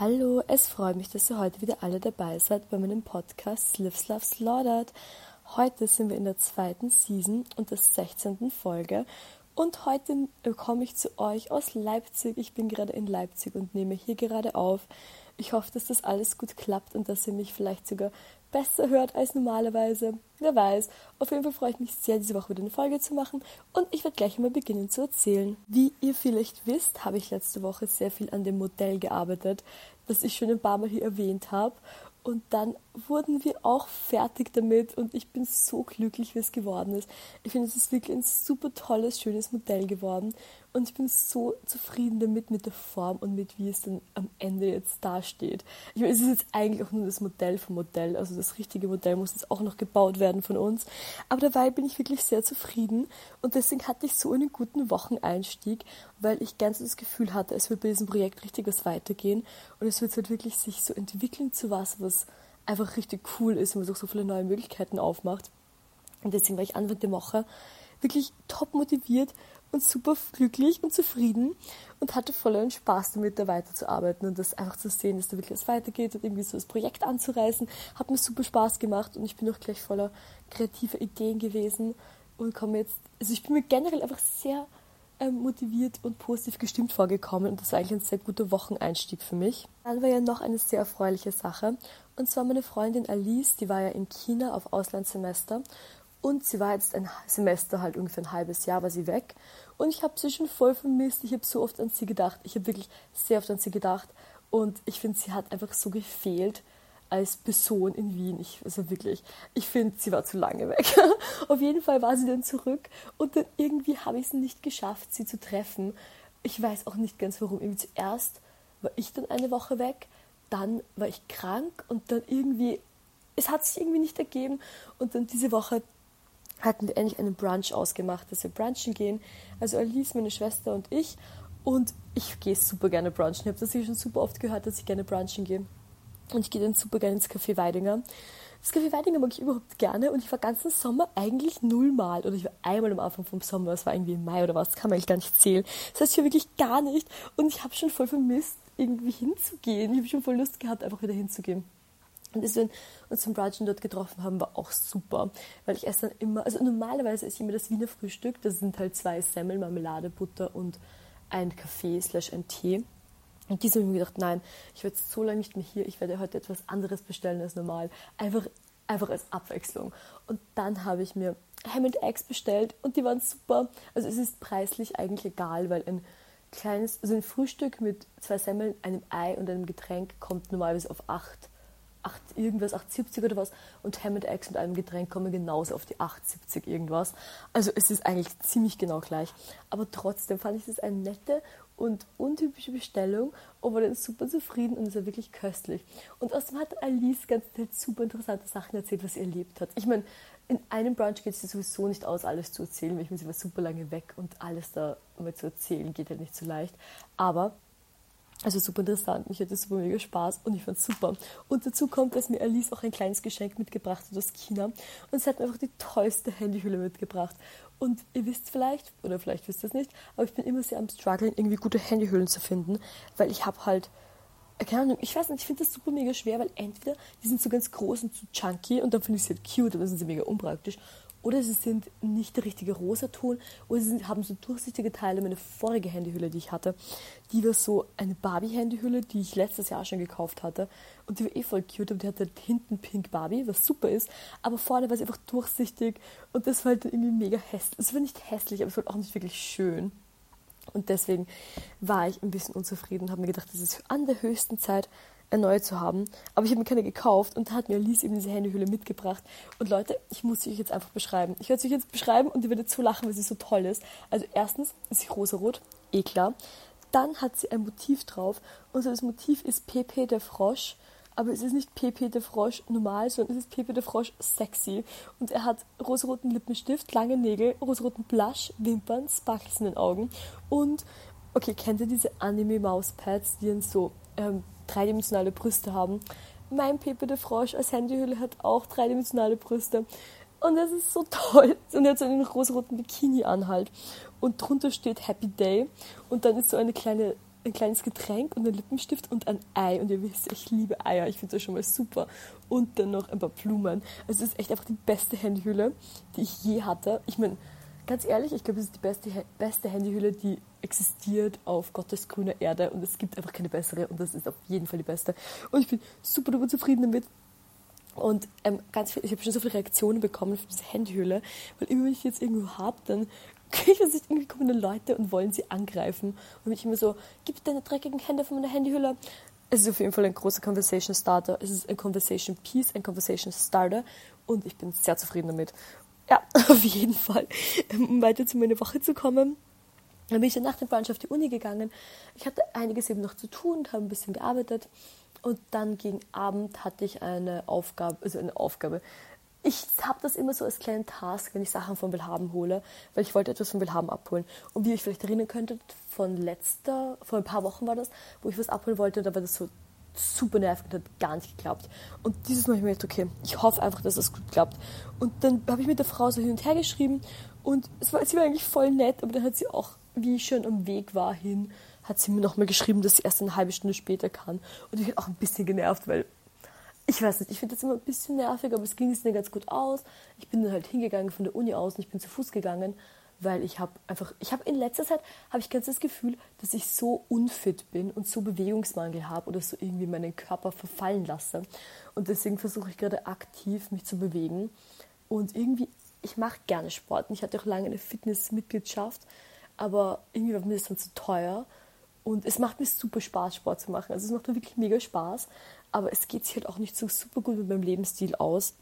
Hallo, es freut mich, dass ihr heute wieder alle dabei seid bei meinem Podcast Lives Love Slaughtered. Heute sind wir in der zweiten Season und der 16. Folge und heute komme ich zu euch aus Leipzig. Ich bin gerade in Leipzig und nehme hier gerade auf. Ich hoffe, dass das alles gut klappt und dass ihr mich vielleicht sogar besser hört als normalerweise. Wer weiß. Auf jeden Fall freue ich mich sehr, diese Woche wieder eine Folge zu machen und ich werde gleich mal beginnen zu erzählen. Wie ihr vielleicht wisst, habe ich letzte Woche sehr viel an dem Modell gearbeitet, das ich schon ein paar Mal hier erwähnt habe. Und dann wurden wir auch fertig damit und ich bin so glücklich, wie es geworden ist. Ich finde, es ist wirklich ein super tolles, schönes Modell geworden und ich bin so zufrieden damit, mit der Form und mit wie es dann am Ende jetzt dasteht. Ich meine, es ist jetzt eigentlich auch nur das Modell vom Modell, also das richtige Modell muss jetzt auch noch gebaut werden von uns. Aber dabei bin ich wirklich sehr zufrieden und deswegen hatte ich so einen guten Wocheneinstieg, weil ich ganz das Gefühl hatte, es wird bei diesem Projekt richtig was weitergehen und es wird halt wirklich sich so entwickeln zu was, was einfach richtig cool ist und was auch so viele neue Möglichkeiten aufmacht. Und deswegen war ich Anfang der Woche wirklich top motiviert und super glücklich und zufrieden und hatte vollen Spaß damit, da weiterzuarbeiten und das einfach zu sehen, dass da wirklich was weitergeht und irgendwie so das Projekt anzureißen. Hat mir super Spaß gemacht und ich bin auch gleich voller kreativer Ideen gewesen und komme jetzt, also ich bin mir generell einfach sehr ähm, motiviert und positiv gestimmt vorgekommen und das war eigentlich ein sehr guter Wocheneinstieg für mich. Dann war ja noch eine sehr erfreuliche Sache und zwar meine Freundin Alice, die war ja in China auf Auslandssemester und sie war jetzt ein Semester, halt ungefähr ein halbes Jahr war sie weg. Und ich habe sie schon voll vermisst. Ich habe so oft an sie gedacht. Ich habe wirklich sehr oft an sie gedacht. Und ich finde, sie hat einfach so gefehlt als Person in Wien. Ich, also wirklich, ich finde, sie war zu lange weg. Auf jeden Fall war sie dann zurück. Und dann irgendwie habe ich es nicht geschafft, sie zu treffen. Ich weiß auch nicht ganz warum. Irgendwie zuerst war ich dann eine Woche weg. Dann war ich krank. Und dann irgendwie es hat sich irgendwie nicht ergeben. Und dann diese Woche hatten wir endlich einen Brunch ausgemacht, dass wir brunchen gehen. Also Alice, meine Schwester und ich. Und ich gehe super gerne brunchen. Ich habe das hier schon super oft gehört, dass ich gerne brunchen gehe. Und ich gehe dann super gerne ins Café Weidinger. Das Café Weidinger mag ich überhaupt gerne und ich war ganzen Sommer eigentlich nullmal. Oder ich war einmal am Anfang vom Sommer, das war irgendwie im Mai oder was, kann man eigentlich gar nicht zählen. Das heißt, ich war wirklich gar nicht und ich habe schon voll vermisst, irgendwie hinzugehen. Ich habe schon voll Lust gehabt, einfach wieder hinzugehen. Und dass wir uns zum Brunchen dort getroffen haben, war auch super. Weil ich esse dann immer, also normalerweise esse ich immer das Wiener Frühstück. Das sind halt zwei Semmeln, Marmelade, Butter und ein Kaffee slash ein Tee. Und diese habe ich mir gedacht, nein, ich werde so lange nicht mehr hier, ich werde heute etwas anderes bestellen als normal. Einfach, einfach als Abwechslung. Und dann habe ich mir Ham and Eggs bestellt und die waren super. Also es ist preislich eigentlich egal, weil ein kleines, also ein Frühstück mit zwei Semmeln, einem Ei und einem Getränk kommt normalerweise auf acht 8 irgendwas, 8,70 oder was. Und Ham and Eggs mit einem Getränk kommen genauso auf die 8,70 irgendwas. Also es ist eigentlich ziemlich genau gleich. Aber trotzdem fand ich das eine nette und untypische Bestellung und war dann super zufrieden und es war wirklich köstlich. Und außerdem hat Alice ganz super interessante Sachen erzählt, was sie erlebt hat. Ich meine, in einem Brunch geht es sowieso nicht aus, alles zu erzählen, weil ich meine, sie war super lange weg und alles da mal zu erzählen geht halt nicht so leicht. Aber also super interessant, mich hatte super mega Spaß und ich fand super. Und dazu kommt, dass mir Alice auch ein kleines Geschenk mitgebracht hat aus China und sie hat mir einfach die tollste Handyhülle mitgebracht. Und ihr wisst vielleicht, oder vielleicht wisst ihr es nicht, aber ich bin immer sehr am strugglen, irgendwie gute Handyhüllen zu finden, weil ich habe halt, keine Ahnung, ich weiß nicht, ich finde das super mega schwer, weil entweder die sind so ganz groß und zu chunky und dann finde ich sie halt cute, aber dann sind sie mega unpraktisch oder sie sind nicht der richtige Rosaton oder sie haben so durchsichtige Teile. Meine vorige Handyhülle, die ich hatte, die war so eine Barbie-Handyhülle, die ich letztes Jahr schon gekauft hatte. Und die war eh voll cute, aber die hatte hinten Pink Barbie, was super ist. Aber vorne war sie einfach durchsichtig und das war halt irgendwie mega hässlich. Es war nicht hässlich, aber es war auch nicht wirklich schön. Und deswegen war ich ein bisschen unzufrieden und habe mir gedacht, das ist an der höchsten Zeit, erneut zu haben. Aber ich habe mir keine gekauft und da hat mir Alice eben diese Handyhülle mitgebracht. Und Leute, ich muss sie euch jetzt einfach beschreiben. Ich werde sie euch jetzt beschreiben und ihr werdet so lachen, weil sie so toll ist. Also erstens ist sie rosarot, eh klar. Dann hat sie ein Motiv drauf und das Motiv ist Pepe der Frosch. Aber es ist nicht Pepe der Frosch normal, sondern es ist Pepe der Frosch sexy. Und er hat rosaroten Lippenstift, lange Nägel, rosaroten Blush, Wimpern, Sparkles in den Augen. Und, okay, kennt ihr diese Anime-Mauspads, die in so ähm, dreidimensionale Brüste haben. Mein Pepe de Frosch als Handyhülle hat auch dreidimensionale Brüste. Und das ist so toll. Und er hat so einen rosaroten Bikini an halt. Und drunter steht Happy Day. Und dann ist so eine kleine ein kleines Getränk und ein Lippenstift und ein Ei. Und ihr wisst, ich liebe Eier. Ich finde das schon mal super. Und dann noch ein paar Blumen. Also es ist echt einfach die beste Handyhülle, die ich je hatte. Ich meine, ganz ehrlich, ich glaube, es ist die beste, beste Handyhülle, die existiert auf Gottes grüner Erde. Und es gibt einfach keine bessere. Und das ist auf jeden Fall die beste. Und ich bin super, super zufrieden damit. Und ähm, ganz viel, ich habe schon so viele Reaktionen bekommen auf diese Handyhülle, weil immer wenn ich jetzt irgendwo habe, dann kriege ich das irgendwie kommen Leute und wollen sie angreifen. Und ich immer so, gib deine dreckigen Hände von meiner Handyhülle. Es ist auf jeden Fall ein großer Conversation Starter. Es ist ein Conversation Piece, ein Conversation Starter. Und ich bin sehr zufrieden damit. Ja, auf jeden Fall. Um weiter zu meiner Woche zu kommen. Dann bin ich dann nach dem Brunch auf die Uni gegangen. Ich hatte einiges eben noch zu tun, habe ein bisschen gearbeitet. Und dann gegen Abend hatte ich eine Aufgabe, also eine Aufgabe. Ich habe das immer so als kleinen Task, wenn ich Sachen von Willhaben hole, weil ich wollte etwas von Willhaben abholen. Und wie ihr euch vielleicht erinnern könntet, von letzter, vor ein paar Wochen war das, wo ich was abholen wollte, da war das so super nervig und hat gar nicht geklappt. Und dieses Mal habe ich mir gedacht, okay, ich hoffe einfach, dass das gut klappt. Und dann habe ich mit der Frau so hin und her geschrieben und es war, sie war eigentlich voll nett, aber dann hat sie auch, wie ich schon am Weg war hin, hat sie mir nochmal geschrieben, dass sie erst eine halbe Stunde später kann. Und ich bin auch ein bisschen genervt, weil ich weiß nicht, ich finde das immer ein bisschen nervig, aber es ging es mir ganz gut aus. Ich bin dann halt hingegangen von der Uni aus und ich bin zu Fuß gegangen, weil ich habe einfach, ich habe in letzter Zeit, habe ich ganz das Gefühl, dass ich so unfit bin und so Bewegungsmangel habe oder so irgendwie meinen Körper verfallen lasse. Und deswegen versuche ich gerade aktiv mich zu bewegen. Und irgendwie, ich mache gerne Sport. Und ich hatte auch lange eine Fitnessmitgliedschaft, aber irgendwie war mir das dann zu teuer. Und es macht mir super Spaß, Sport zu machen. Also es macht mir wirklich mega Spaß. Aber es geht sich halt auch nicht so super gut mit meinem Lebensstil aus.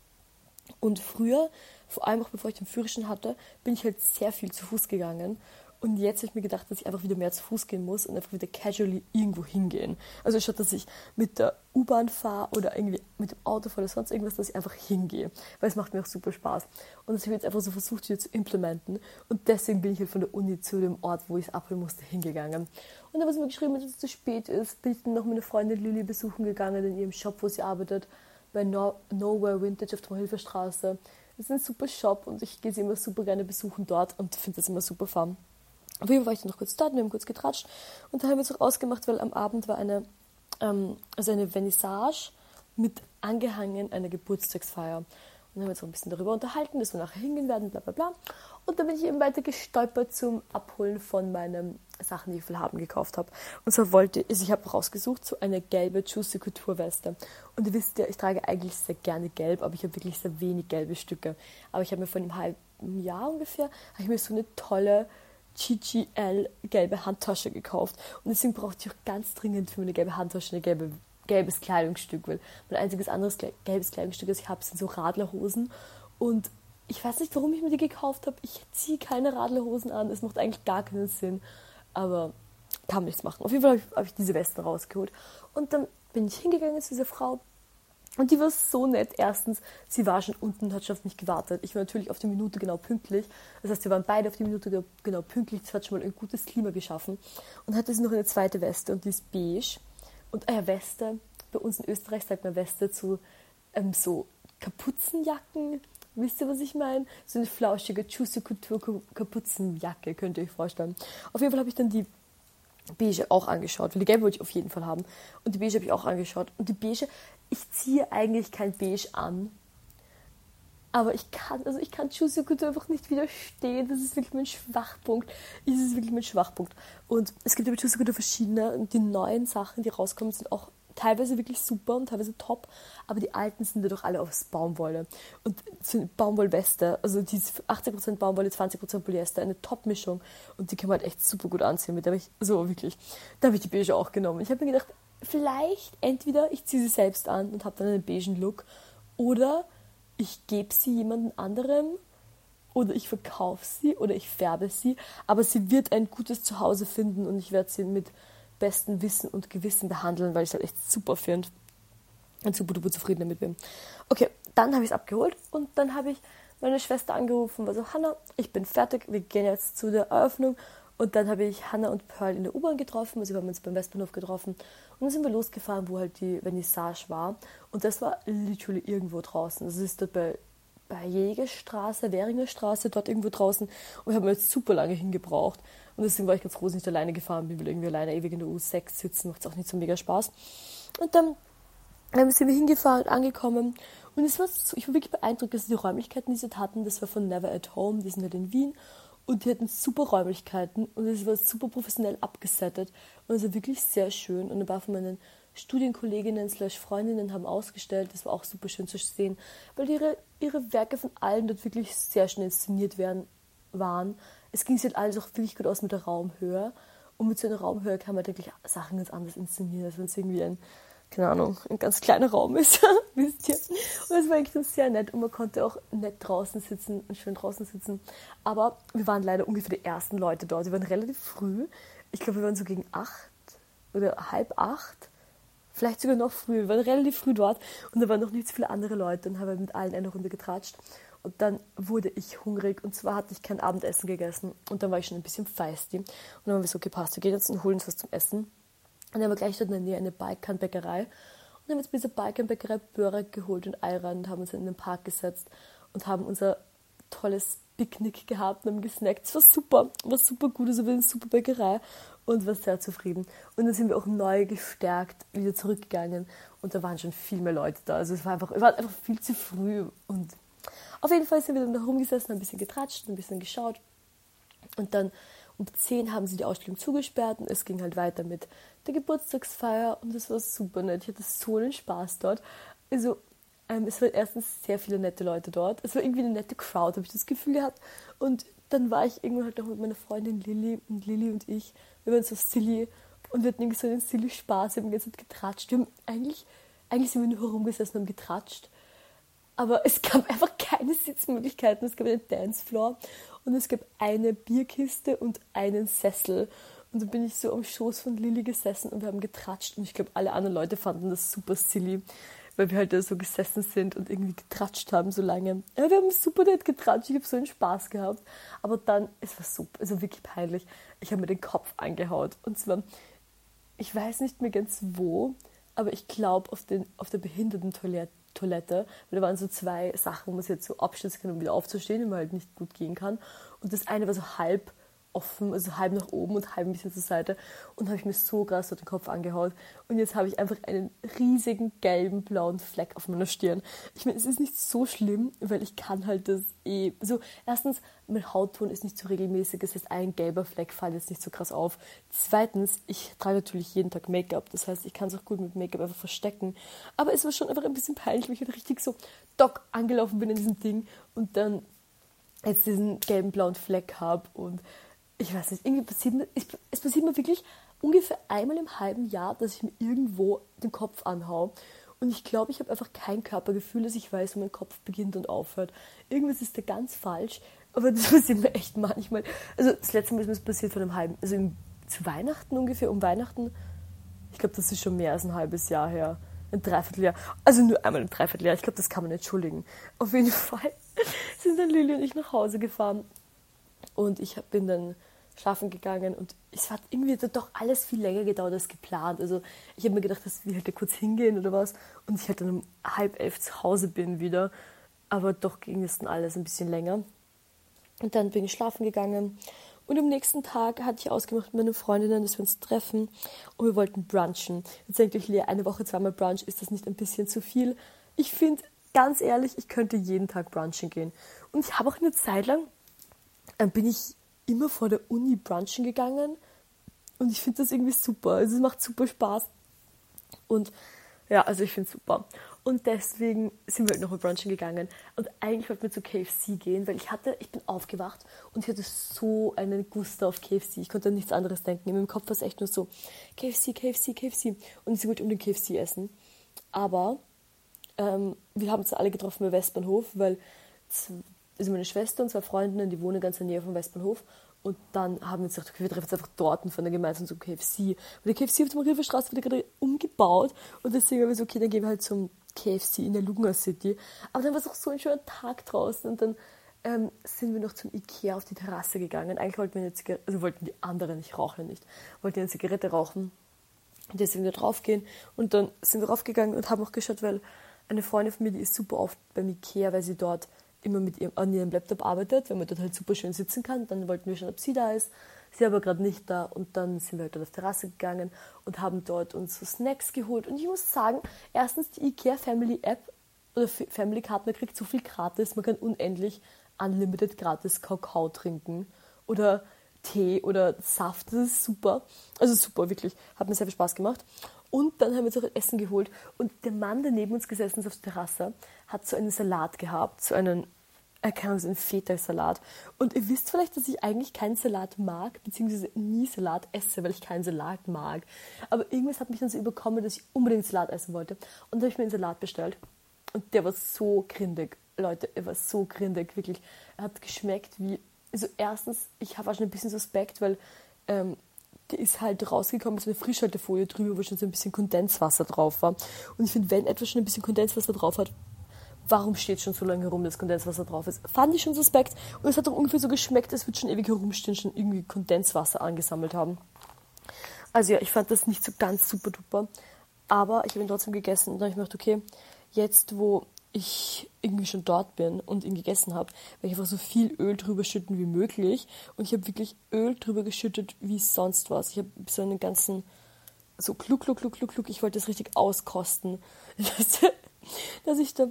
Und früher, vor allem auch bevor ich den Führerschein hatte, bin ich halt sehr viel zu Fuß gegangen. Und jetzt habe ich mir gedacht, dass ich einfach wieder mehr zu Fuß gehen muss und einfach wieder casually irgendwo hingehen. Also statt dass ich mit der U-Bahn fahre oder irgendwie mit dem Auto fahre oder sonst irgendwas, dass ich einfach hingehe. Weil es macht mir auch super Spaß. Und das habe ich jetzt einfach so versucht wieder zu implementen. Und deswegen bin ich halt von der Uni zu dem Ort, wo ich es abholen musste, hingegangen. Und dann, was mir geschrieben dass es zu spät ist, bin ich dann noch meine Freundin Lilly besuchen gegangen in ihrem Shop, wo sie arbeitet, bei no Nowhere Vintage auf der Hilfestraße. Das ist ein super Shop und ich gehe sie immer super gerne besuchen dort und finde das immer super fun. Auf jeden Fall war ich dann noch kurz dort, wir haben kurz getratscht und dann haben wir uns auch ausgemacht, weil am Abend war eine, ähm, also eine Vernissage mit angehangen einer Geburtstagsfeier. Und dann haben wir uns auch ein bisschen darüber unterhalten, dass wir nachher hingehen werden, bla bla bla. Und dann bin ich eben weiter gestolpert zum Abholen von meinen Sachen, die ich für Haben gekauft habe. Und so wollte also ich, habe rausgesucht, so eine gelbe Juicy Couture Weste. Und ihr wisst ja, ich trage eigentlich sehr gerne gelb, aber ich habe wirklich sehr wenig gelbe Stücke. Aber ich habe mir vor einem halben Jahr ungefähr, habe ich mir so eine tolle GGL gelbe Handtasche gekauft. Und deswegen brauchte ich auch ganz dringend für meine gelbe Handtasche eine gelbe, gelbes Kleidungsstück, weil mein einziges anderes gelbes Kleidungsstück, das ich habe, sind so Radlerhosen. Und ich weiß nicht, warum ich mir die gekauft habe. Ich ziehe keine Radlerhosen an. Es macht eigentlich gar keinen Sinn. Aber kann nichts machen. Auf jeden Fall habe ich, hab ich diese Westen rausgeholt. Und dann bin ich hingegangen zu dieser Frau, und die war so nett. Erstens, sie war schon unten und hat schon auf mich gewartet. Ich war natürlich auf die Minute genau pünktlich. Das heißt, wir waren beide auf die Minute genau pünktlich. Das hat schon mal ein gutes Klima geschaffen. Und hatte sie noch eine zweite Weste und die ist beige. Und äh, Weste, bei uns in Österreich sagt man Weste zu ähm, so Kapuzenjacken. Wisst ihr, was ich meine? So eine flauschige Juicy Couture Kapuzenjacke, könnt ihr euch vorstellen. Auf jeden Fall habe ich dann die beige auch angeschaut, weil die gelbe wollte ich auf jeden Fall haben. Und die beige habe ich auch angeschaut. Und die beige, ich ziehe eigentlich kein beige an. Aber ich kann, also ich kann Couture einfach nicht widerstehen. Das ist wirklich mein Schwachpunkt. Das ist wirklich mein Schwachpunkt. Und es gibt über Couture verschiedene. Und die neuen Sachen, die rauskommen, sind auch teilweise wirklich super und teilweise top, aber die alten sind ja doch alle aus Baumwolle. Und so eine Baumwollweste, also die 80% Baumwolle, 20% Polyester, eine Top-Mischung und die kann man halt echt super gut anziehen. Mit der ich, so wirklich, da habe ich die beige auch genommen. Ich habe mir gedacht, vielleicht entweder ich ziehe sie selbst an und habe dann einen beigen Look oder ich gebe sie jemandem anderem oder ich verkaufe sie oder ich färbe sie, aber sie wird ein gutes Zuhause finden und ich werde sie mit besten Wissen und Gewissen behandeln, weil ich es halt echt super finde und super duper zufrieden damit bin. Okay, dann habe ich es abgeholt und dann habe ich meine Schwester angerufen, war so, Hanna, ich bin fertig, wir gehen jetzt zu der Eröffnung. Und dann habe ich Hanna und Pearl in der U-Bahn getroffen, also wir haben uns beim Westbahnhof getroffen. Und dann sind wir losgefahren, wo halt die Vernissage war. Und das war literally irgendwo draußen. Das ist dort bei, bei Jägerstraße, Währinger Straße, dort irgendwo draußen. Und wir haben jetzt super lange hingebraucht Und deswegen war ich ganz froh, dass ich nicht alleine gefahren bin, weil irgendwie alleine ewig in der U6 sitzen macht auch nicht so mega Spaß. Und dann ähm, sind wir hingefahren und angekommen. Und es war so, ich war wirklich beeindruckt, dass die Räumlichkeiten, die sie hatten, das war von Never at Home, die sind halt in Wien. Und die hatten super Räumlichkeiten und es war super professionell abgesettet. Und es war wirklich sehr schön. Und ein paar von meinen Studienkolleginnen slash Freundinnen haben ausgestellt. Das war auch super schön zu sehen, weil ihre, ihre Werke von allen dort wirklich sehr schön inszeniert werden, waren. Es ging sich halt alles auch wirklich gut aus mit der Raumhöhe. Und mit so einer Raumhöhe kann man wirklich Sachen ganz anders inszenieren, als wenn es irgendwie ein keine Ahnung, ein ganz kleiner Raum ist, wisst ihr. Und es war eigentlich sehr nett und man konnte auch nett draußen sitzen und schön draußen sitzen. Aber wir waren leider ungefähr die ersten Leute dort. Wir waren relativ früh. Ich glaube, wir waren so gegen acht oder halb acht. Vielleicht sogar noch früher. Wir waren relativ früh dort und da waren noch nicht so viele andere Leute und haben mit allen eine Runde getratscht. Und dann wurde ich hungrig und zwar hatte ich kein Abendessen gegessen und dann war ich schon ein bisschen feisty. Und dann haben wir so, okay, passt, wir gehen jetzt und holen uns was zum Essen. Und dann haben wir gleich dort in der Nähe eine Balkanbäckerei. Und haben wir uns bei dieser Balkanbäckerei Börek geholt und Ayran und haben uns in den Park gesetzt und haben unser tolles Picknick gehabt und haben gesnackt. Es war super, war super gut, also wir eine super Bäckerei und war sehr zufrieden. Und dann sind wir auch neu gestärkt wieder zurückgegangen und da waren schon viel mehr Leute da. Also es war einfach, es war einfach viel zu früh und auf jeden Fall sind wir dann da rumgesessen, ein bisschen getratscht, ein bisschen geschaut und dann um 10 haben sie die Ausstellung zugesperrt und es ging halt weiter mit der Geburtstagsfeier und das war super nett. Ich hatte so einen Spaß dort. Also, ähm, es waren erstens sehr viele nette Leute dort. Es war irgendwie eine nette Crowd, habe ich das Gefühl gehabt. Und dann war ich irgendwann halt noch mit meiner Freundin Lilly und Lilly und ich, wir waren so silly und wir hatten irgendwie so einen silly Spaß, wir haben die ganze Zeit getratscht. Wir haben eigentlich, eigentlich sind wir nur herumgesessen und haben getratscht. Aber es gab einfach keine Sitzmöglichkeiten. Es gab einen Dancefloor und es gab eine Bierkiste und einen Sessel. Und dann bin ich so am Schoß von Lilly gesessen und wir haben getratscht. Und ich glaube, alle anderen Leute fanden das super silly, weil wir halt da so gesessen sind und irgendwie getratscht haben so lange. Ja, wir haben super nett getratscht. Ich habe so einen Spaß gehabt. Aber dann, es war super, also wirklich peinlich. Ich habe mir den Kopf angehaut. Und zwar, ich weiß nicht mehr ganz wo, aber ich glaube auf, auf der Behindertentoilette Toilette, weil da waren so zwei Sachen, wo man sich jetzt so abstützen kann, um wieder aufzustehen, wenn man halt nicht gut gehen kann. Und das eine war so halb offen, also halb nach oben und halb ein bisschen zur Seite. Und habe ich mir so krass auf den Kopf angehaut. Und jetzt habe ich einfach einen riesigen gelben, blauen Fleck auf meiner Stirn. Ich meine, es ist nicht so schlimm, weil ich kann halt das eh. Also, erstens, mein Hautton ist nicht so regelmäßig. Das heißt, ein gelber Fleck fällt jetzt nicht so krass auf. Zweitens, ich trage natürlich jeden Tag Make-up. Das heißt, ich kann es auch gut mit Make-up einfach verstecken. Aber es war schon einfach ein bisschen peinlich, weil ich halt richtig so dock angelaufen bin in diesem Ding und dann jetzt diesen gelben, blauen Fleck habe und ich weiß nicht, irgendwie passiert mir, es passiert mir wirklich ungefähr einmal im halben Jahr, dass ich mir irgendwo den Kopf anhaue. Und ich glaube, ich habe einfach kein Körpergefühl, dass ich weiß, wo mein Kopf beginnt und aufhört. Irgendwas ist da ganz falsch, aber das passiert mir echt manchmal. Also das letzte Mal ist mir das passiert von einem halben, also im, zu Weihnachten ungefähr, um Weihnachten. Ich glaube, das ist schon mehr als ein halbes Jahr her. Ein Dreivierteljahr. Also nur einmal ein Dreivierteljahr. Ich glaube, das kann man entschuldigen. Auf jeden Fall sind dann Lili und ich nach Hause gefahren. Und ich bin dann schlafen gegangen und es hat irgendwie doch alles viel länger gedauert als geplant. Also ich habe mir gedacht, dass wir halt kurz hingehen oder was und ich halt dann um halb elf zu Hause bin wieder. Aber doch ging es dann alles ein bisschen länger. Und dann bin ich schlafen gegangen und am nächsten Tag hatte ich ausgemacht mit meinen Freundinnen, dass wir uns treffen und wir wollten brunchen. Jetzt denkt euch, Lea, eine Woche zweimal Brunch, ist das nicht ein bisschen zu viel? Ich finde, ganz ehrlich, ich könnte jeden Tag brunchen gehen. Und ich habe auch eine Zeit lang, dann bin ich immer vor der Uni brunchen gegangen und ich finde das irgendwie super. Also es macht super Spaß. Und ja, also ich finde es super. Und deswegen sind wir halt noch mal brunchen gegangen. Und eigentlich wollten wir zu KFC gehen, weil ich hatte, ich bin aufgewacht und ich hatte so einen Guster auf KFC. Ich konnte an nichts anderes denken. In meinem Kopf war es echt nur so, KFC, KFC, KFC. Und ich wollte um den KFC essen. Aber ähm, wir haben uns alle getroffen bei Westbahnhof, weil also meine Schwester und zwei Freundinnen, die wohnen ganz in der Nähe vom Westbahnhof. Und dann haben wir gedacht, okay, wir treffen uns einfach dort und fahren gemeinsam zum KFC. Weil der KFC auf der Marienstraße wird gerade umgebaut. Und deswegen haben wir so, okay, dann gehen wir halt zum KFC in der Lugner City. Aber dann war es auch so ein schöner Tag draußen. Und dann ähm, sind wir noch zum Ikea auf die Terrasse gegangen. Eigentlich wollten wir eine Zigarette, also wollten die anderen, ich rauche nicht, wollten eine Zigarette rauchen. Und jetzt sind wir draufgehen. Und dann sind wir raufgegangen und haben auch geschaut, weil eine Freundin von mir, die ist super oft beim Ikea, weil sie dort immer mit ihrem, an ihrem Laptop arbeitet, wenn man dort halt super schön sitzen kann. Dann wollten wir schon, ob sie da ist. sie aber gerade nicht da und dann sind wir halt dort auf die Terrasse gegangen und haben dort uns so Snacks geholt und ich muss sagen, erstens die IKEA Family App oder Family Card, man kriegt so viel gratis, man kann unendlich unlimited gratis Kakao trinken oder Tee oder Saft, das ist super. Also super, wirklich. Hat mir sehr viel Spaß gemacht. Und dann haben wir uns auch Essen geholt. Und der Mann, der neben uns gesessen ist auf der Terrasse, hat so einen Salat gehabt, so einen, er kann so einen Feta-Salat. Und ihr wisst vielleicht, dass ich eigentlich keinen Salat mag, beziehungsweise nie Salat esse, weil ich keinen Salat mag. Aber irgendwas hat mich dann so überkommen, dass ich unbedingt Salat essen wollte. Und da habe ich mir einen Salat bestellt. Und der war so grindig. Leute, er war so grindig, wirklich. Er hat geschmeckt wie. Also, erstens, ich habe auch schon ein bisschen Suspekt, weil ähm, der ist halt rausgekommen mit so einer Frischhaltefolie drüber, wo schon so ein bisschen Kondenswasser drauf war. Und ich finde, wenn etwas schon ein bisschen Kondenswasser drauf hat, warum steht schon so lange herum, dass Kondenswasser drauf ist? Fand ich schon suspekt. Und es hat doch ungefähr so geschmeckt, als würde schon ewig herumstehen, schon irgendwie Kondenswasser angesammelt haben. Also ja, ich fand das nicht so ganz super duper. Aber ich habe ihn trotzdem gegessen und dann habe ich mir gedacht, okay, jetzt wo ich irgendwie schon dort bin und ihn gegessen habe, werde ich einfach so viel Öl drüber schütten wie möglich. Und ich habe wirklich Öl drüber geschüttet wie sonst was. Ich habe so einen ganzen, so kluck, kluck, kluck, kluck, kluck. Ich wollte das richtig auskosten. Dass ich da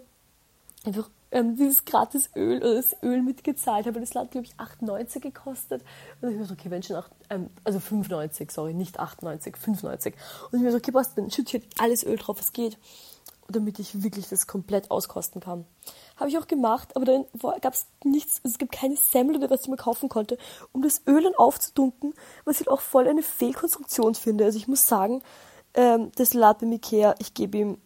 einfach ähm, dieses gratis Öl oder das Öl mitgezahlt habe. Das hat, glaube ich, 8,90 gekostet. Und ich mir so, okay, wenn schon 8, ähm, also 5,90, sorry, nicht 8,90, 5,90. Und ich mir so, okay, was, dann schütte ich halt alles Öl drauf, was geht damit ich wirklich das komplett auskosten kann. Habe ich auch gemacht, aber dann gab es nichts, es gibt keine Semmel oder was ich mir kaufen konnte, um das Öl dann aufzudunken, was ich auch voll eine Fehlkonstruktion finde. Also ich muss sagen, ähm, das Latte Ikea, ich gebe ihm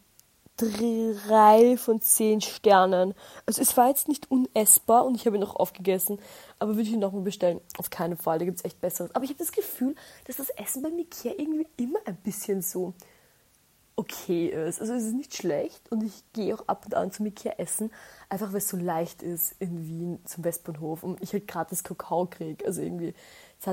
drei von zehn Sternen. Also es war jetzt nicht unessbar und ich habe ihn noch aufgegessen, aber würde ich ihn nochmal bestellen? Auf keinen Fall, da gibt es echt Besseres. Aber ich habe das Gefühl, dass das Essen beim Ikea irgendwie immer ein bisschen so okay ist. Also es ist nicht schlecht und ich gehe auch ab und an zum Ikea essen, einfach weil es so leicht ist in Wien zum Westbahnhof und ich halt gratis Kakao kriege. Also irgendwie.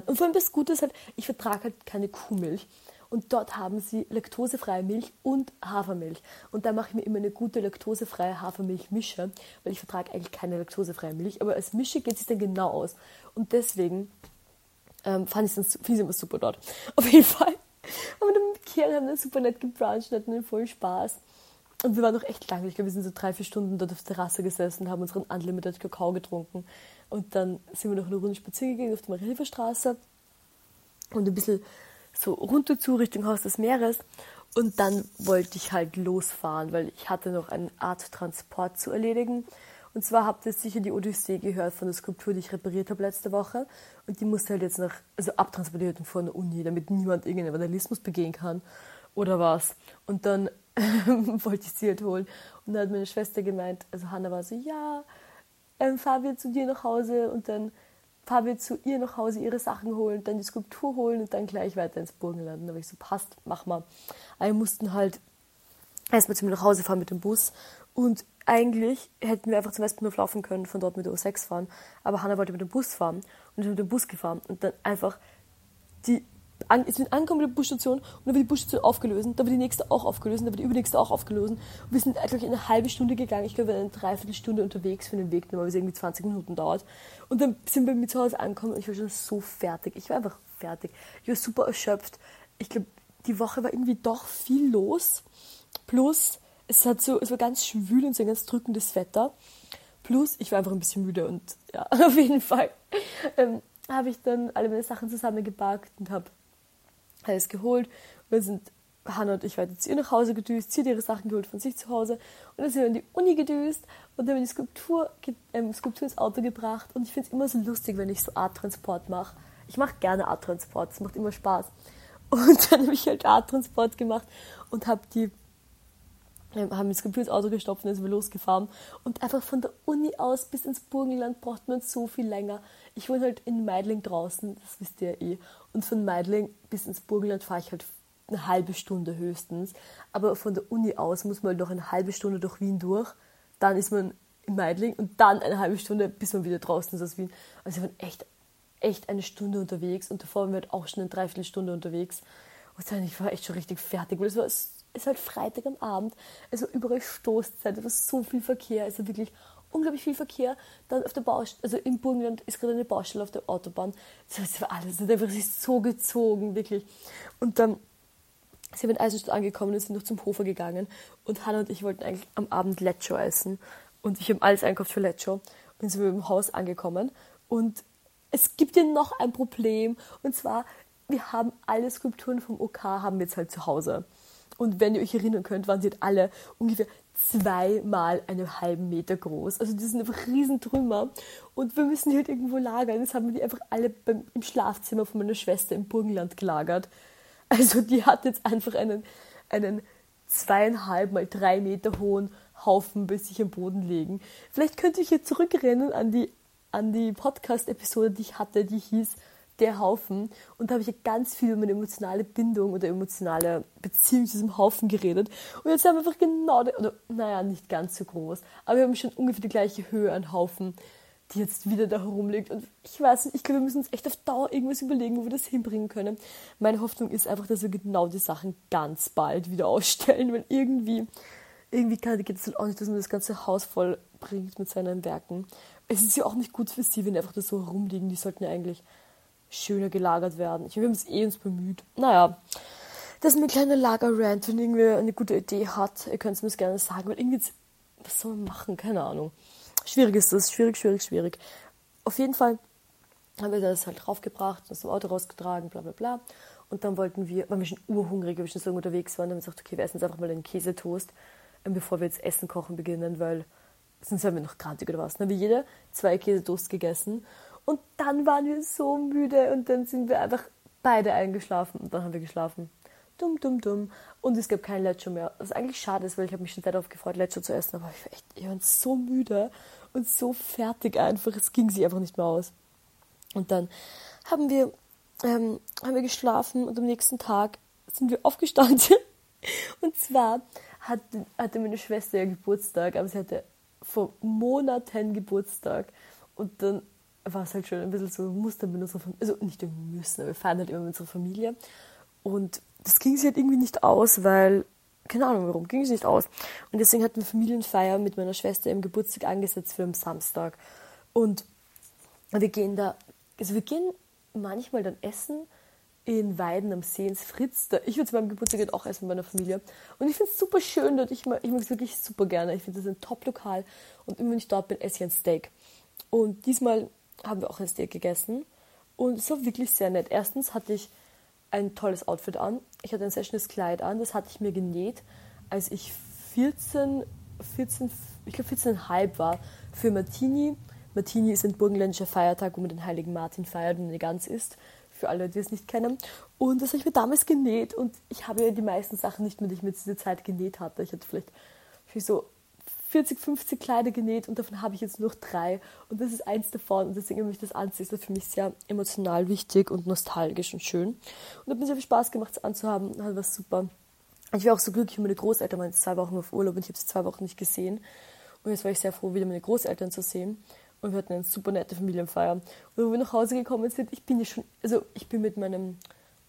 Und vor allem das Gute ist halt, ich vertrage halt keine Kuhmilch. Und dort haben sie laktosefreie Milch und Hafermilch. Und da mache ich mir immer eine gute laktosefreie Hafermilch-Mische, weil ich vertrage eigentlich keine laktosefreie Milch. Aber als Mische geht es dann genau aus. Und deswegen ähm, fand ich es immer super dort. Auf jeden Fall aber dann mit Kiel haben wir super nett gebruncht, hatten voll Spaß. Und wir waren noch echt lange. Ich glaube, wir sind so drei, vier Stunden dort auf der Terrasse gesessen und haben unseren Unlimited Kakao getrunken. Und dann sind wir noch eine Runde spazieren gegangen auf der Mariahilferstraße und ein bisschen so runter zu Richtung Haus des Meeres. Und dann wollte ich halt losfahren, weil ich hatte noch eine Art Transport zu erledigen. Und zwar habt ihr sicher die Odyssee gehört von der Skulptur, die ich repariert habe letzte Woche. Und die musste halt jetzt nach, also abtransportiert von der Uni, damit niemand irgendeinen Vandalismus begehen kann oder was. Und dann wollte ich sie halt holen. Und dann hat meine Schwester gemeint, also Hanna war so, ja, ähm, fahren wir zu dir nach Hause und dann fahren wir zu ihr nach Hause ihre Sachen holen, dann die Skulptur holen und dann gleich weiter ins Burgenland. Und da habe ich so, passt, mach mal. Aber wir mussten halt erstmal zu mir nach Hause fahren mit dem Bus und eigentlich hätten wir einfach zum Westbahnhof laufen können, von dort mit der U6 fahren. Aber Hanna wollte mit dem Bus fahren und ist mit dem Bus gefahren. Und dann einfach die an, ist mit angekommen mit der Busstation und dann wird die Busstation aufgelöst, dann wird die nächste auch aufgelöst, dann wird die übernächste auch aufgelöst. Und wir sind eigentlich eine halbe Stunde gegangen. Ich glaube, wir waren eine Dreiviertelstunde unterwegs für den Weg, weil es irgendwie 20 Minuten dauert. Und dann sind wir mit zu Hause angekommen und ich war schon so fertig. Ich war einfach fertig. Ich war super erschöpft. Ich glaube, die Woche war irgendwie doch viel los. Plus, es, hat so, es war ganz schwül und so ein ganz drückendes Wetter. Plus, ich war einfach ein bisschen müde und ja, auf jeden Fall ähm, habe ich dann alle meine Sachen zusammengepackt und habe alles geholt. wir sind, Hannah und ich weiter zu ihr nach Hause gedüst, sie hat ihre Sachen geholt von sich zu Hause und dann sind wir in die Uni gedüst und dann haben wir die Skulptur, ähm, Skulptur ins Auto gebracht und ich finde es immer so lustig, wenn ich so Arttransport mache. Ich mache gerne Arttransport, es macht immer Spaß. Und dann habe ich halt Arttransport gemacht und habe die haben das Computer ins Auto gestopft und sind wir losgefahren. Und einfach von der Uni aus bis ins Burgenland braucht man so viel länger. Ich wohne halt in Meidling draußen, das wisst ihr ja eh. Und von Meidling bis ins Burgenland fahre ich halt eine halbe Stunde höchstens. Aber von der Uni aus muss man halt noch eine halbe Stunde durch Wien durch. Dann ist man in Meidling und dann eine halbe Stunde, bis man wieder draußen ist aus Wien. Also ich war echt, echt eine Stunde unterwegs und davor waren wir halt auch schon eine Dreiviertelstunde unterwegs. Und dann, ich war echt schon richtig fertig, weil es war ist halt Freitag am Abend, also überall Stoßzeit, es war so viel Verkehr, also wirklich unglaublich viel Verkehr. Dann auf der Baustelle, also im Burgenland ist gerade eine Baustelle auf der Autobahn. Das war alles, das einfach sich so gezogen, wirklich. Und dann sind wir in Eisenstadt angekommen und sind noch zum Hofer gegangen. Und Hannah und ich wollten eigentlich am Abend Lecho essen. Und ich habe alles einkauft für Lecho. Und sind wir im Haus angekommen. Und es gibt ja noch ein Problem. Und zwar, wir haben alle Skulpturen vom OK haben wir jetzt halt zu Hause. Und wenn ihr euch erinnern könnt, waren sie halt alle ungefähr zweimal einen halben Meter groß. Also die sind einfach Riesentrümmer. Und wir müssen die halt irgendwo lagern. Jetzt haben wir die einfach alle beim, im Schlafzimmer von meiner Schwester im Burgenland gelagert. Also die hat jetzt einfach einen, einen zweieinhalb mal drei Meter hohen Haufen bei sich am Boden legen. Vielleicht könnte ich jetzt zurückrennen an die, an die Podcast-Episode, die ich hatte, die hieß Der Haufen. Und da habe ich ganz viel über meine emotionale Bindung oder emotionale Beziehung zu diesem Haufen geredet. Und jetzt haben wir einfach genau, oder naja, nicht ganz so groß, aber wir haben schon ungefähr die gleiche Höhe an Haufen die jetzt wieder da herumliegt. Und ich weiß nicht, ich glaube, wir müssen uns echt auf Dauer irgendwas überlegen, wo wir das hinbringen können. Meine Hoffnung ist einfach, dass wir genau die Sachen ganz bald wieder ausstellen, weil irgendwie, irgendwie geht es halt auch nicht, dass man das ganze Haus voll bringt mit seinen Werken. Es ist ja auch nicht gut für sie, wenn die einfach da so herumliegen. Die sollten ja eigentlich schöner gelagert werden. Ich haben es eh uns bemüht. Naja, das ist mein kleiner Lager-Rant. Wenn irgendwer eine gute Idee hat, ihr könnt es mir gerne sagen, weil irgendwie, was soll man machen? Keine Ahnung schwierig ist das, schwierig, schwierig, schwierig. Auf jeden Fall haben wir das halt draufgebracht, aus dem Auto rausgetragen, bla bla bla. Und dann wollten wir, weil wir schon urhungrig, wir schon so unterwegs waren, haben wir gesagt, okay, wir essen jetzt einfach mal einen Käsetoast, ähm, bevor wir jetzt Essen kochen beginnen, weil sonst werden wir noch grantig oder was. Dann haben wir jeder zwei Käsetoast gegessen und dann waren wir so müde und dann sind wir einfach beide eingeschlafen und dann haben wir geschlafen. Dumm, dumm, dumm. Und es gab kein Lecho mehr. Was eigentlich schade ist, weil ich habe mich schon sehr darauf gefreut, Lecho zu essen, aber ich war echt ich war so müde und so fertig einfach. Es ging sie einfach nicht mehr aus. Und dann haben wir, ähm, haben wir geschlafen und am nächsten Tag sind wir aufgestanden. Und zwar hatte, hatte meine Schwester ja Geburtstag, aber sie hatte vor Monaten Geburtstag. Und dann war es halt schon ein bisschen so, wir mussten mit unserer Familie, also nicht wir müssen, aber wir fahren halt immer mit unserer Familie. Und das ging sie halt irgendwie nicht aus, weil keine Ahnung warum, ging es nicht aus. Und deswegen hatten wir Familienfeier mit meiner Schwester im Geburtstag angesetzt für am Samstag. Und wir gehen da, also wir gehen manchmal dann essen in Weiden am See ins Fritz. Da, ich würde zu meinem Geburtstag auch essen mit meiner Familie. Und ich finde es super schön dort. Ich mag es wirklich super gerne. Ich finde das ein Top-Lokal. Und immer wenn ich dort bin, esse ich ein Steak. Und diesmal haben wir auch ein Steak gegessen. Und es war wirklich sehr nett. Erstens hatte ich ein tolles Outfit an. Ich hatte ein sehr schönes Kleid an. Das hatte ich mir genäht, als ich 14, 14 ich glaube 14,5 war, für Martini. Martini ist ein burgenländischer Feiertag, wo man den heiligen Martin feiert und eine Gans isst. Für alle, die es nicht kennen. Und das habe ich mir damals genäht. Und ich habe ja die meisten Sachen nicht mehr, die ich mir zu dieser Zeit genäht hatte. Ich hatte vielleicht so 40, 50 Kleider genäht und davon habe ich jetzt nur drei. Und das ist eins davon. Und deswegen, wenn ich das anziehe, ist das für mich sehr emotional wichtig und nostalgisch und schön. Und hat mir sehr viel Spaß gemacht, es anzuhaben. Halt was super. Ich war auch so glücklich, meine Großeltern waren jetzt zwei Wochen auf Urlaub und ich habe sie zwei Wochen nicht gesehen. Und jetzt war ich sehr froh, wieder meine Großeltern zu sehen. Und wir hatten eine super nette Familienfeier. Und wo wir nach Hause gekommen sind, ich bin ja schon, also ich bin mit meinem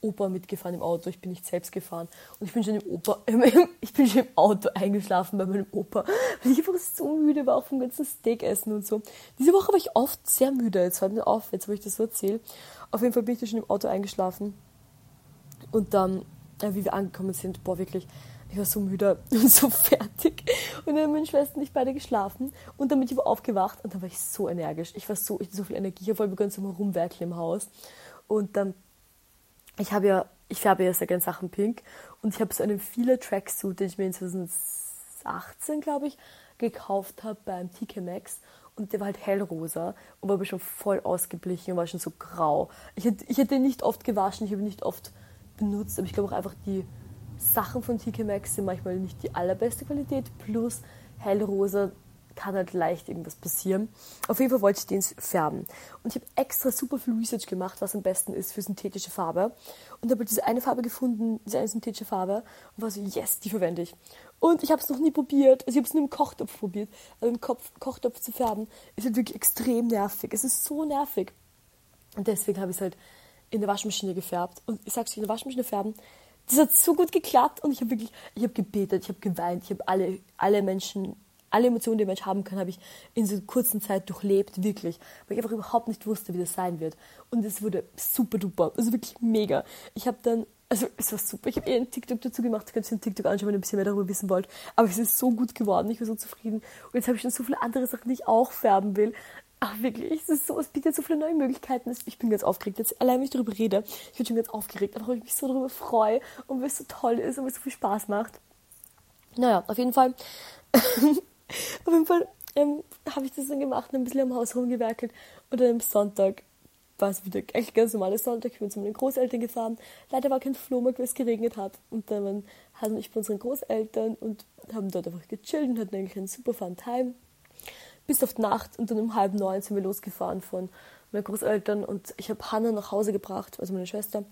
Opa mitgefahren im Auto, ich bin nicht selbst gefahren. Und ich bin schon im, Opa, ich bin schon im Auto eingeschlafen bei meinem Opa, weil ich einfach so müde war, auch vom ganzen Steak essen und so. Diese Woche war ich oft sehr müde, jetzt fällt mir auf, jetzt wo ich das so erzähle. Auf jeden Fall bin ich da schon im Auto eingeschlafen. Und dann, äh, wie wir angekommen sind, boah, wirklich, ich war so müde und so fertig. Und dann haben meine Schwester nicht beide geschlafen. Und dann bin ich aber aufgewacht und dann war ich so energisch. Ich war so, ich hatte so viel Energie, ich habe voll begonnen zu rumwerkeln im Haus. Und dann ich habe ja, ich färbe ja sehr gerne Sachen pink. Und ich habe so einen viele Tracksuit, den ich mir in 2018, glaube ich, gekauft habe beim TK Maxx. Und der war halt hellrosa und war aber schon voll ausgeblichen und war schon so grau. Ich hätte, ich hätte ihn nicht oft gewaschen, ich habe ihn nicht oft benutzt, aber ich glaube auch einfach die Sachen von TK Maxx sind manchmal nicht die allerbeste Qualität, plus hellrosa kann halt leicht irgendwas passieren. Auf jeden Fall wollte ich den färben. Und ich habe extra super viel Research gemacht, was am besten ist für synthetische Farbe. Und habe halt diese eine Farbe gefunden, diese eine synthetische Farbe. Und war so, yes, die verwende ich. Und ich habe es noch nie probiert. Also ich habe es nur im Kochtopf probiert. Aber im Kopf, Kochtopf zu färben ist halt wirklich extrem nervig. Es ist so nervig. Und deswegen habe ich es halt in der Waschmaschine gefärbt. Und ich sag's dir, in der Waschmaschine färben, das hat so gut geklappt. Und ich habe wirklich, ich habe gebetet, ich habe geweint, ich habe alle, alle Menschen alle Emotionen, die ein Mensch haben kann, habe ich in so kurzen Zeit durchlebt, wirklich. Weil ich einfach überhaupt nicht wusste, wie das sein wird. Und es wurde super duper, also wirklich mega. Ich habe dann, also es war super. Ich habe eh einen TikTok dazu gemacht, könnt ihr einen TikTok anschauen, wenn ihr ein bisschen mehr darüber wissen wollt. Aber es ist so gut geworden, ich war so zufrieden. Und jetzt habe ich schon so viele andere Sachen, die ich auch färben will. Ach wirklich, es ist so, es bietet so viele neue Möglichkeiten. Ich bin ganz aufgeregt. Jetzt allein, wenn ich darüber rede, ich bin schon ganz aufgeregt, einfach weil ich mich so darüber freue und weil es so toll ist und weil es so viel Spaß macht. Naja, auf jeden Fall, auf jeden Fall ähm, habe ich das dann gemacht und ein bisschen am Haus rumgewerkelt. Und dann am Sonntag war es wieder echt ganz normales Sonntag. Ich bin zu meinen Großeltern gefahren. Leider war kein Flohmarkt, weil es geregnet hat. Und dann hatten ich bei unseren Großeltern und haben dort einfach gechillt und hatten eigentlich einen super fun Time bis auf die Nacht und dann um halb neun sind wir losgefahren von meinen Großeltern und ich habe Hannah nach Hause gebracht, also meine Schwester.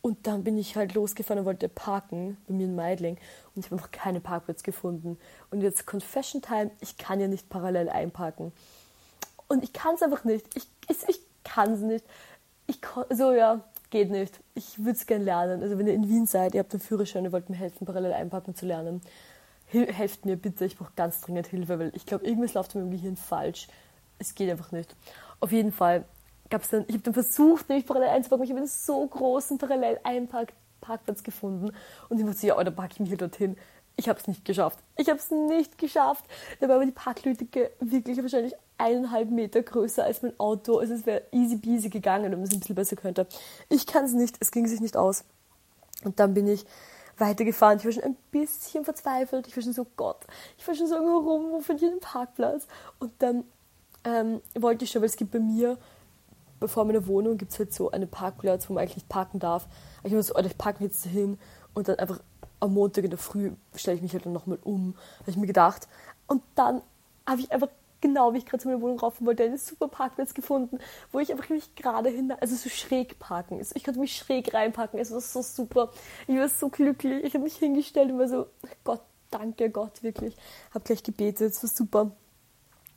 Und dann bin ich halt losgefahren und wollte parken bei mir in Meidling und ich habe einfach keinen Parkplatz gefunden. Und jetzt Confession Time, ich kann ja nicht parallel einparken. Und ich kann es einfach nicht. Ich, ich, ich kann es nicht. Ich so ja, geht nicht. Ich würde es gerne lernen. Also wenn ihr in Wien seid, ihr habt einen Führerschein, ihr wollt mir helfen, parallel einparken zu lernen helft mir bitte, ich brauche ganz dringend Hilfe, weil ich glaube, irgendwas läuft in meinem Gehirn falsch. Es geht einfach nicht. Auf jeden Fall gab es dann, ich habe dann versucht, nämlich parallel einzupacken, ich habe einen so großen parallel Parkplatz gefunden und ich musste, ja, da packe ich mich hier dorthin. Ich habe es nicht geschafft. Ich habe es nicht geschafft. Dabei war die Parklütike wirklich wahrscheinlich eineinhalb Meter größer als mein Auto. Also es wäre easy peasy gegangen, wenn man es ein bisschen besser könnte. Ich kann es nicht, es ging sich nicht aus. Und dann bin ich weitergefahren. Ich war schon ein bisschen verzweifelt. Ich war schon so, Gott, ich war schon so rum, wo finde ich einen Parkplatz? Und dann ähm, wollte ich schon, weil es gibt bei mir, bevor meiner Wohnung, gibt es halt so einen Parkplatz, wo man eigentlich nicht parken darf. Ich muss so, ich parke jetzt hin und dann einfach am Montag in der Früh stelle ich mich halt dann nochmal um, habe ich mir gedacht. Und dann habe ich einfach genau wie ich gerade zu meiner Wohnung raufen wollte, einen super Parkplatz gefunden, wo ich einfach mich gerade hin, also so schräg parken. Ich konnte mich schräg reinpacken. Es war so super. Ich war so glücklich. Ich habe mich hingestellt und war so, Gott, danke Gott, wirklich. Habe gleich gebetet. Es war super.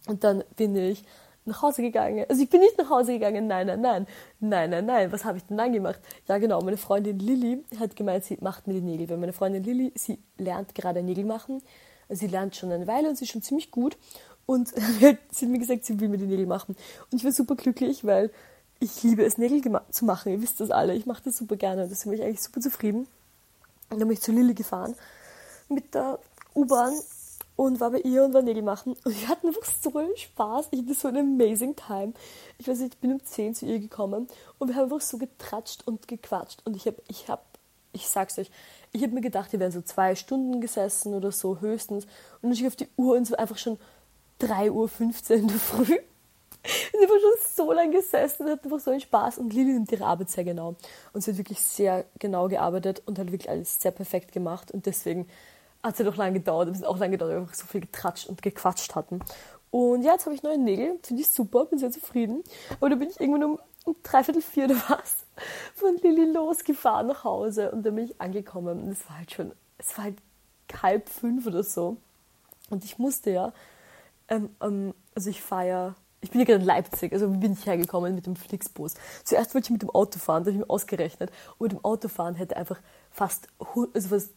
Und dann bin ich nach Hause gegangen. Also ich bin nicht nach Hause gegangen, nein, nein, nein, nein, nein, nein. Was habe ich denn dann gemacht? Ja, genau, meine Freundin Lilly hat gemeint, sie macht mir die Nägel. Weil meine Freundin Lilly, sie lernt gerade Nägel machen. Also sie lernt schon eine Weile und sie ist schon ziemlich gut. Und sie hat mir gesagt, sie will mir die Nägel machen. Und ich war super glücklich, weil ich liebe es, Nägel zu machen. Ihr wisst das alle. Ich mache das super gerne. Und deswegen bin ich eigentlich super zufrieden. Und dann bin ich zu Lilly gefahren mit der U-Bahn und war bei ihr und war Nägel machen. Und wir hatten einfach so einen Spaß. Ich hatte so eine amazing time. Ich weiß nicht, ich bin um 10 zu ihr gekommen und wir haben einfach so getratscht und gequatscht. Und ich habe, ich habe, ich sag's euch, ich habe mir gedacht, wir wären so zwei Stunden gesessen oder so höchstens. Und ich auf die Uhr und es war einfach schon 3.15 Uhr in der Früh. Sie war schon so lange gesessen und hat einfach so einen Spaß. Und Lili nimmt ihre Arbeit sehr genau. Und sie hat wirklich sehr genau gearbeitet und hat wirklich alles sehr perfekt gemacht. Und deswegen hat es halt auch lange gedauert. Es hat auch lange gedauert, weil wir einfach so viel getratscht und gequatscht hatten. Und ja, jetzt habe ich neue Nägel. Finde ich super, bin sehr zufrieden. Aber da bin ich irgendwann um, um dreiviertel vier oder was von Lili losgefahren nach Hause. Und da bin ich angekommen. Und es war halt schon, es war halt halb fünf oder so. Und ich musste ja ähm, ähm, also ich fahre ich bin ja gerade in Leipzig, also bin ich hergekommen mit dem Flixbus? Zuerst wollte ich mit dem Auto fahren, da habe ich mir ausgerechnet. Und mit dem Autofahren hätte einfach fast, also was,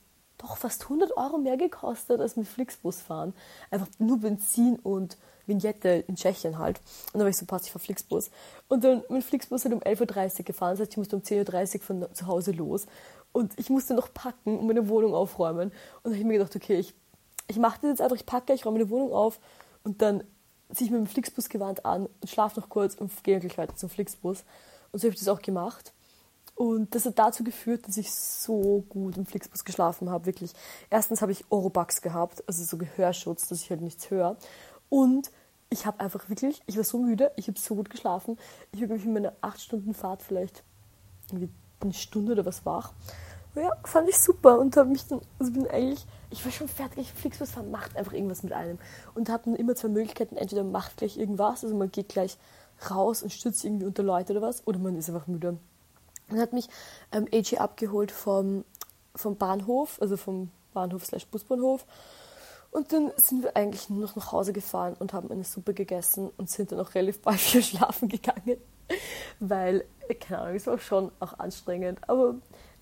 doch fast 100 Euro mehr gekostet als mit Flixbus fahren. Einfach nur Benzin und Vignette in Tschechien halt. Und dann war ich so, passt, ich fahre Flixbus. Und dann mit Flixbus halt um 11.30 Uhr gefahren, das heißt, ich musste um 10.30 Uhr von zu Hause los. Und ich musste noch packen und meine Wohnung aufräumen. Und dann habe ich mir gedacht, okay, ich, ich mache das jetzt einfach, ich packe, ich räume meine Wohnung auf und dann ziehe ich mit dem Flixbus gewandt an und schlafe noch kurz und gehe gleich weiter zum Flixbus. Und so habe ich das auch gemacht. Und das hat dazu geführt, dass ich so gut im Flixbus geschlafen habe. Wirklich. Erstens habe ich Orobugs gehabt, also so Gehörschutz, dass ich halt nichts höre. Und ich habe einfach wirklich, ich war so müde, ich habe so gut geschlafen. Ich habe mich in meiner 8 Stunden Fahrt vielleicht irgendwie eine Stunde oder was wach. Ja, fand ich super und habe mich dann, also bin eigentlich ich war schon fertig, Flixbus fahren macht einfach irgendwas mit einem. Und habe dann immer zwei Möglichkeiten, entweder macht gleich irgendwas, also man geht gleich raus und stützt irgendwie unter Leute oder was, oder man ist einfach müde. Dann hat mich ähm, AG abgeholt vom, vom Bahnhof, also vom Bahnhof slash Busbahnhof. Und dann sind wir eigentlich nur noch nach Hause gefahren und haben eine Suppe gegessen und sind dann auch relativ bald wieder schlafen gegangen. Weil, keine Ahnung, es war schon auch anstrengend. Aber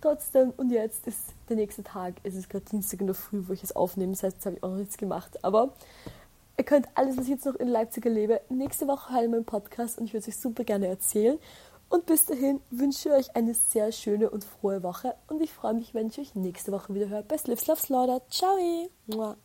Trotzdem, und jetzt ist der nächste Tag, es ist gerade Dienstag in der Früh, wo ich es aufnehme, das heißt, jetzt habe ich auch noch nichts gemacht. Aber Ihr könnt alles, was ich jetzt noch in Leipzig erlebe, nächste Woche halt in meinem Podcast und ich würde es euch super gerne erzählen. Und bis dahin wünsche ich euch eine sehr schöne und frohe Woche und ich freue mich, wenn ich euch nächste Woche wieder höre bei Slips Love Slaughter. Ciao!